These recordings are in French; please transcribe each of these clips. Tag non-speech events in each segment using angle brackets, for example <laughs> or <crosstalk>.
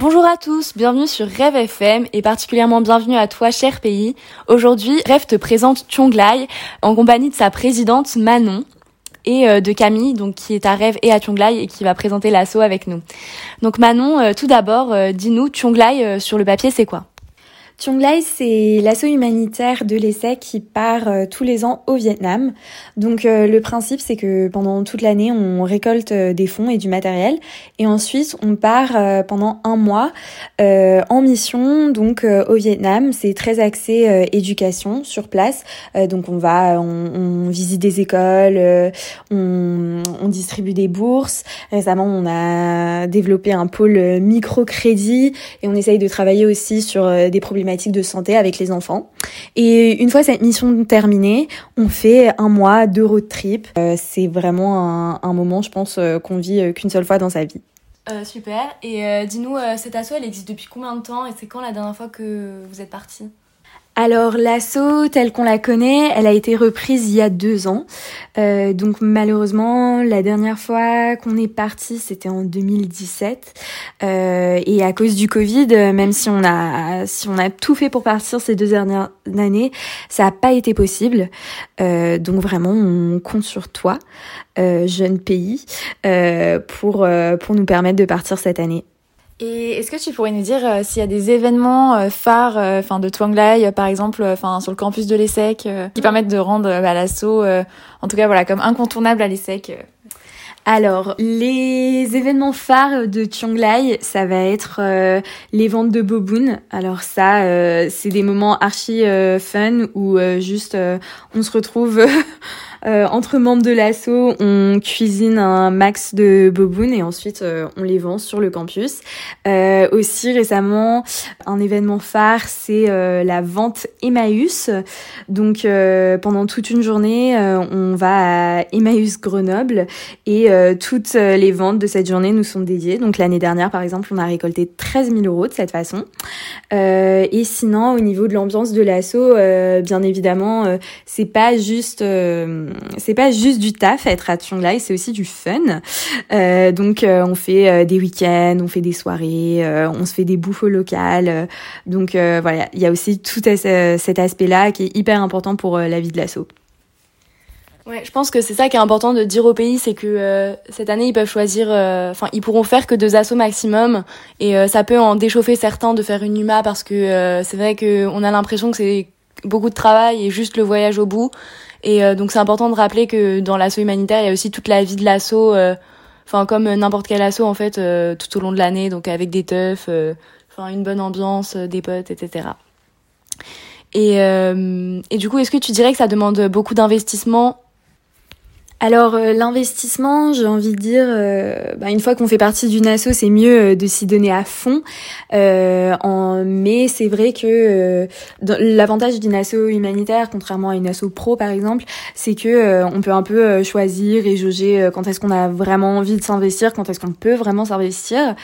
Bonjour à tous, bienvenue sur Rêve FM et particulièrement bienvenue à toi cher pays. Aujourd'hui, Rêve te présente Chonglai en compagnie de sa présidente Manon et euh, de Camille, donc qui est à Rêve et à Chonglai et qui va présenter l'assaut avec nous. Donc Manon, euh, tout d'abord, euh, dis-nous Chonglai sur le papier, c'est quoi? Lai, c'est l'assaut humanitaire de l'ESSEC qui part euh, tous les ans au Vietnam. Donc euh, le principe, c'est que pendant toute l'année, on récolte euh, des fonds et du matériel, et ensuite on part pendant un mois en mission, donc au Vietnam. C'est très axé éducation sur place. donc on va, on, visite des écoles, on, on, distribue des bourses. Récemment, on a développé un pôle microcrédit et on essaye de travailler aussi sur des problématiques de santé avec les enfants. Et une fois cette mission terminée, on fait un mois de road trip. Euh, c'est vraiment un, moment, je pense, euh, qu'on vit euh, qu'une seule fois dans sa vie. super. Et dis-nous, cette asso, elle existe depuis combien de temps et c'est quand la dernière fois que vous êtes parti alors l'assaut telle qu'on la connaît, elle a été reprise il y a deux ans. Euh, donc malheureusement, la dernière fois qu'on est parti, c'était en 2017. Euh, et à cause du Covid, même si on a si on a tout fait pour partir ces deux dernières années, ça n'a pas été possible. Euh, donc vraiment, on compte sur toi, jeune pays, pour pour nous permettre de partir cette année. Et est-ce que tu pourrais nous dire euh, s'il y a des événements euh, phares, euh, enfin de Twang par exemple, enfin sur le campus de l'ESSEC, qui permettent de rendre bah, l'assaut, en tout cas voilà, comme incontournable à l'ESSEC alors, les événements phares de Lai, ça va être les ventes de boboon. Alors ça, c'est des moments archi fun où juste on se retrouve <laughs> Euh, entre membres de l'asso, on cuisine un max de boboon et ensuite euh, on les vend sur le campus. Euh, aussi récemment, un événement phare, c'est la vente Emmaüs. Donc pendant toute une journée, on va à Emmaüs Grenoble et toutes les ventes de cette journée nous sont dédiées. Donc l'année dernière, par exemple, on a récolté 13 000 euros de cette façon. et sinon, au niveau de l'ambiance de l'asso, bien évidemment, c'est pas juste c'est pas juste du taf être à Lai, c'est aussi du fun. Euh, donc euh, on fait euh, des week-ends, on fait des soirées, on se fait des bouffes locales. donc voilà, il y a aussi tout cet aspect-là qui est hyper important pour la vie de l'assaut. Ouais, je pense que c'est ça qui est important de dire au pays, c'est que cette année ils peuvent choisir, enfin ils pourront faire que deux assauts maximum, et ça peut en déchauffer certains de faire une UMA parce que c'est vrai qu'on a l'impression que c'est beaucoup de travail et juste le voyage au bout. Et euh, donc c'est important de rappeler que dans l'assaut humanitaire, il y a aussi toute la vie de l'assaut, euh, enfin comme n'importe quel assaut en fait, euh, tout au long de l'année, donc avec des teufs, enfin une bonne ambiance, des potes, etc. Et, et du coup, est-ce que tu dirais que ça demande beaucoup d'investissement alors euh, l'investissement, j'ai envie de dire, euh, bah, une fois qu'on fait partie d'une asso, c'est mieux euh, de s'y donner à fond. En, mais c'est vrai que l'avantage d'une asso humanitaire, contrairement à une asso pro par exemple, c'est que on peut un peu choisir et jauger quand est-ce qu'on a vraiment envie de s'investir, quand est-ce qu'on peut vraiment s'investir.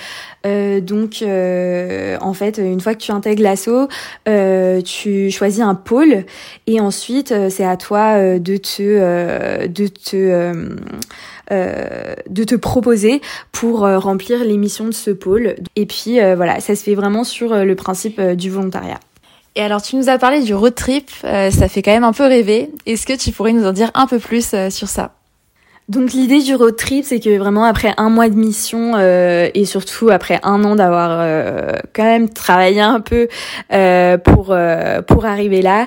donc en fait, une fois que tu intègres l'asso, tu choisis un pôle et ensuite c'est à toi de te de te euh, euh, de te proposer pour euh, remplir les missions de ce pôle. Et puis voilà, ça se fait vraiment sur le principe du volontariat. Et alors tu nous as parlé du road trip, ça fait quand même un peu rêver. Est-ce que tu pourrais nous en dire un peu plus sur ça? Donc l'idée du road trip, c'est que vraiment après un mois de mission euh, et surtout après un an d'avoir euh, quand même travaillé un peu euh, pour pour arriver là,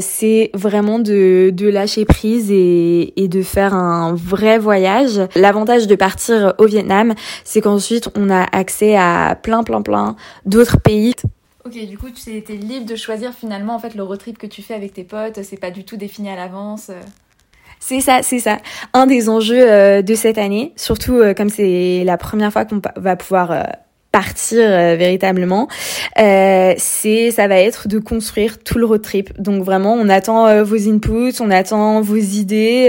c'est vraiment de, de lâcher prise et, et de faire un vrai voyage. L'avantage de partir au Vietnam, c'est qu'ensuite on a accès à plein plein plein d'autres pays. Ok, du coup tu étais libre de choisir finalement en fait le road trip que tu fais avec tes potes, c'est pas du tout défini à l'avance. C'est ça, c'est ça. Un des enjeux euh, de cette année, surtout euh, comme c'est la première fois qu'on va pouvoir euh, partir véritablement, c'est ça va être de construire tout le road trip. Donc vraiment, on attend vos inputs, on attend vos idées.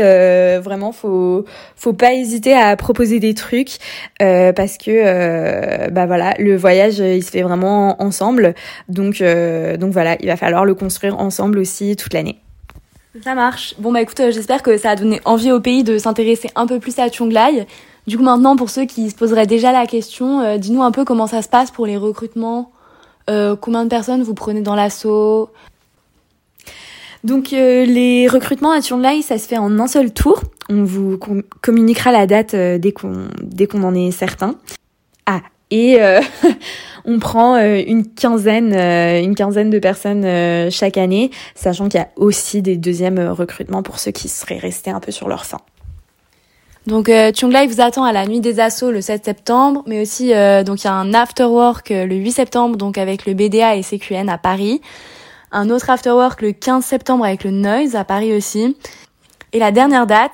vraiment, faut faut pas hésiter à proposer des trucs parce que bah voilà, le voyage il se fait vraiment ensemble. Donc donc voilà, il va falloir le construire ensemble aussi toute l'année. Ça marche. Bon bah écoute, euh, j'espère que ça a donné envie au pays de s'intéresser un peu plus à Chonglai. Du coup, maintenant, pour ceux qui se poseraient déjà la question, dis-nous un peu comment ça se passe pour les recrutements. combien de personnes vous prenez dans l'assaut? Donc les recrutements à Turnlai, ça se fait en un seul tour. On vous communiquera la date dès qu'on dès qu'on en est certain. Ah, et euh, <laughs> on prend euh, une quinzaine, euh, une quinzaine de personnes chaque année, sachant qu'il y a aussi des deuxièmes recrutements pour ceux qui seraient restés un peu sur leur fin. Donc euh, vous attend à la nuit des assauts le 7 septembre, mais aussi donc il y a un afterwork le 8 septembre donc avec le BDA et CQN à Paris, un autre afterwork le 15 septembre avec le Noise à Paris aussi, et la dernière date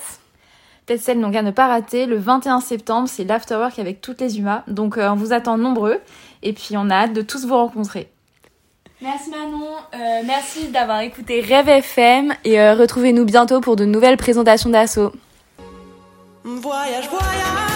Peut-être celle donc à ne pas rater, le 21 septembre, c'est l'afterwork avec toutes les humains. Donc euh, on vous attend nombreux et puis on a hâte de tous vous rencontrer. Merci Manon, euh, merci d'avoir écouté Rêve FM et euh, retrouvez-nous bientôt pour de nouvelles présentations d'assaut. Voyage, voyage